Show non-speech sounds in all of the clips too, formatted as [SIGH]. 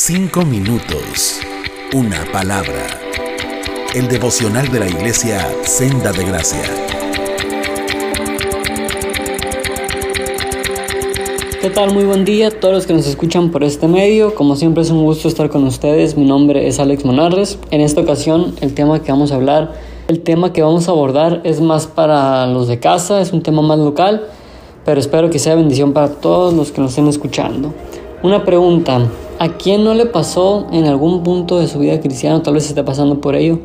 Cinco minutos. Una palabra. El devocional de la iglesia Senda de Gracia. ¿Qué tal? Muy buen día a todos los que nos escuchan por este medio. Como siempre es un gusto estar con ustedes. Mi nombre es Alex Monarres. En esta ocasión el tema que vamos a hablar, el tema que vamos a abordar es más para los de casa, es un tema más local, pero espero que sea bendición para todos los que nos estén escuchando. Una pregunta, ¿a quién no le pasó en algún punto de su vida cristiana, tal vez esté pasando por ello,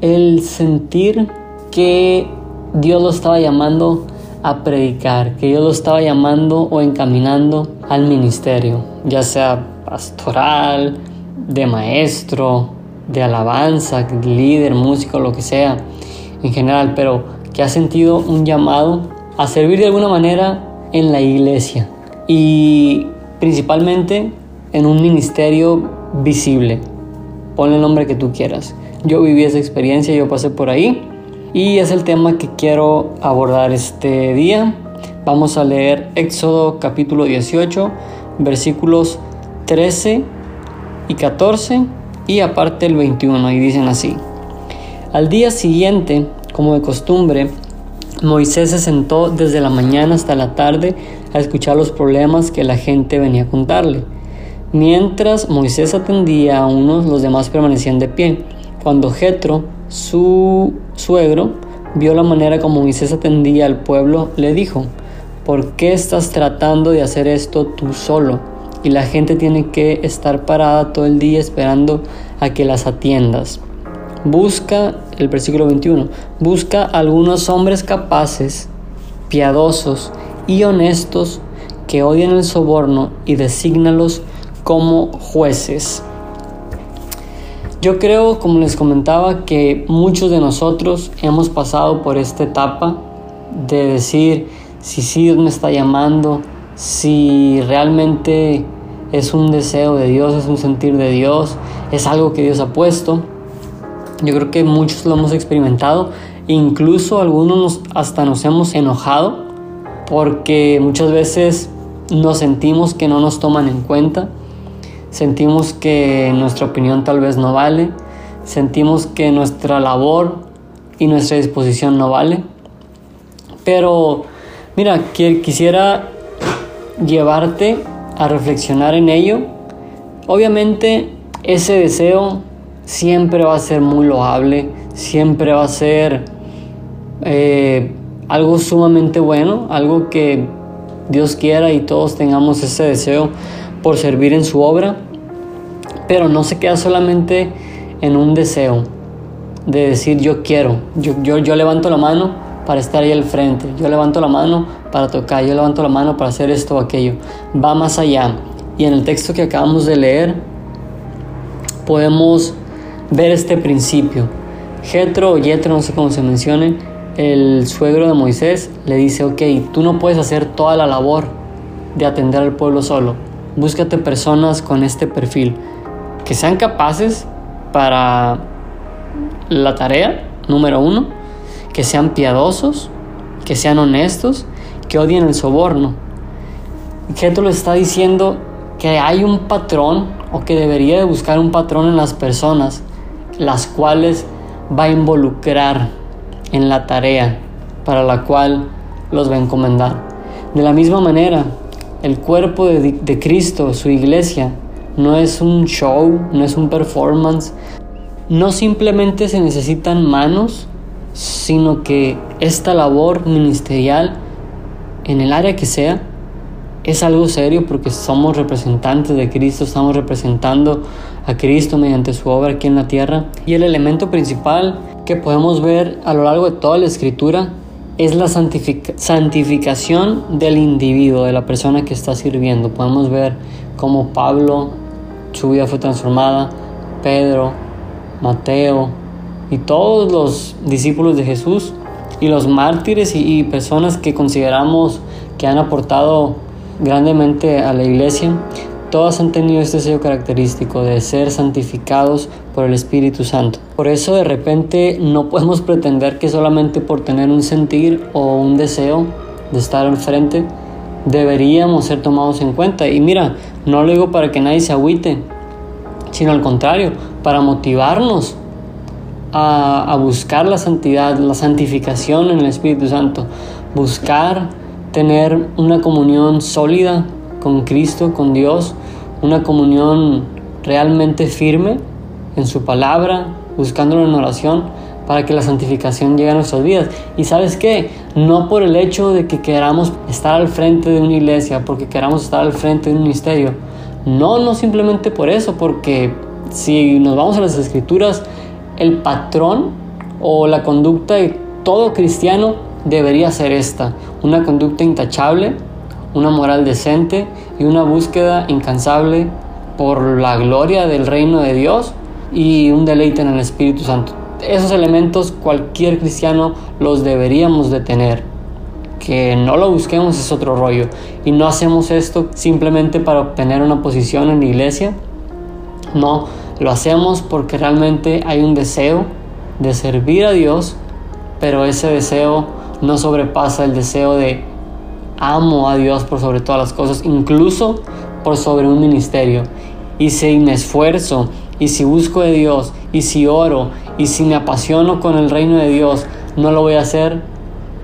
el sentir que Dios lo estaba llamando a predicar, que Dios lo estaba llamando o encaminando al ministerio, ya sea pastoral, de maestro, de alabanza, líder, músico, lo que sea, en general, pero que ha sentido un llamado a servir de alguna manera en la iglesia. Y principalmente en un ministerio visible. Ponle el nombre que tú quieras. Yo viví esa experiencia, yo pasé por ahí y es el tema que quiero abordar este día. Vamos a leer Éxodo capítulo 18, versículos 13 y 14 y aparte el 21 y dicen así. Al día siguiente, como de costumbre, Moisés se sentó desde la mañana hasta la tarde a escuchar los problemas que la gente venía a contarle. Mientras Moisés atendía a unos, los demás permanecían de pie. Cuando Jetro, su suegro, vio la manera como Moisés atendía al pueblo, le dijo: ¿Por qué estás tratando de hacer esto tú solo? Y la gente tiene que estar parada todo el día esperando a que las atiendas. Busca, el versículo 21, busca algunos hombres capaces, piadosos y honestos que odien el soborno y designalos como jueces. Yo creo, como les comentaba, que muchos de nosotros hemos pasado por esta etapa de decir si sí Dios me está llamando, si realmente es un deseo de Dios, es un sentir de Dios, es algo que Dios ha puesto. Yo creo que muchos lo hemos experimentado, incluso algunos hasta nos hemos enojado porque muchas veces nos sentimos que no nos toman en cuenta, sentimos que nuestra opinión tal vez no vale, sentimos que nuestra labor y nuestra disposición no vale. Pero mira, quisiera llevarte a reflexionar en ello. Obviamente ese deseo siempre va a ser muy loable, siempre va a ser eh, algo sumamente bueno, algo que Dios quiera y todos tengamos ese deseo por servir en su obra, pero no se queda solamente en un deseo de decir yo quiero, yo, yo, levanto la mano para estar ahí al frente, yo levanto la mano para tocar, yo levanto la mano para hacer esto o aquello, va más allá. Y en el texto que acabamos de leer podemos ver este principio. Jetro o Yetro, no sé cómo se mencione, el suegro de Moisés le dice, ok, tú no puedes hacer toda la labor de atender al pueblo solo. Búscate personas con este perfil, que sean capaces para la tarea, número uno, que sean piadosos, que sean honestos, que odien el soborno. Jetro le está diciendo que hay un patrón o que debería de buscar un patrón en las personas las cuales va a involucrar en la tarea para la cual los va a encomendar. De la misma manera, el cuerpo de, Cristo, su iglesia, no es un show, no es un performance, no simplemente se necesitan manos, sino que esta labor ministerial, en el área que sea, es algo serio porque somos representantes de Cristo, estamos representando a Cristo mediante su obra aquí en la tierra. Y el elemento principal que podemos ver a lo largo de toda la escritura es la santificación del individuo, de la persona que está sirviendo. Podemos ver cómo Pablo, su vida fue transformada, Pedro, Mateo y todos los discípulos de Jesús y los mártires y, y personas que consideramos que han aportado grandemente a la iglesia, todas han tenido este sello característico de ser santificados por el Espíritu Santo. Por eso de repente no podemos [LAUGHS] pretender que solamente por tener un sentir o un deseo de estar enfrente deberíamos ser tomados en cuenta. Y mira, no lo digo para que nadie se agüite, sino al contrario, para motivarnos a, buscar la santidad, la santificación en el Espíritu Santo, buscar tener una comunión sólida con Cristo, con Dios, una comunión realmente firme en su palabra, buscándolo en oración para que la santificación llegue a nuestras vidas. Y sabes qué, no por el hecho de que queramos estar al frente de una iglesia, porque queramos estar al frente de un ministerio, no, no simplemente por eso, porque si nos vamos a las escrituras, el patrón o la conducta de todo cristiano debería ser esta, una conducta intachable, una moral decente y una búsqueda incansable por la gloria del reino de Dios y un deleite en el Espíritu Santo. Esos elementos cualquier cristiano los deberíamos de tener. Que no lo busquemos es otro rollo. Y no hacemos esto simplemente para obtener una posición en la iglesia. No, lo hacemos porque realmente hay un deseo de servir a Dios, pero ese deseo no sobrepasa el deseo de amo a Dios por sobre todas las cosas, incluso por sobre un ministerio. Y si me esfuerzo, y si busco de Dios, y si oro, y si me apasiono con el reino de Dios, no lo voy a hacer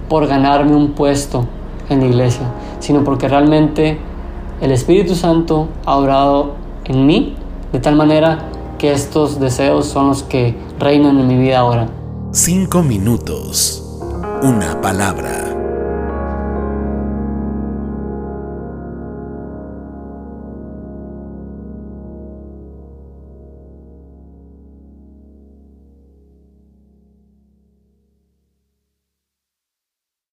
por ganarme un puesto en la iglesia, sino porque realmente el Espíritu Santo ha obrado en mí de tal manera que estos deseos son los que reinan en mi vida ahora. Cinco minutos. Una palabra.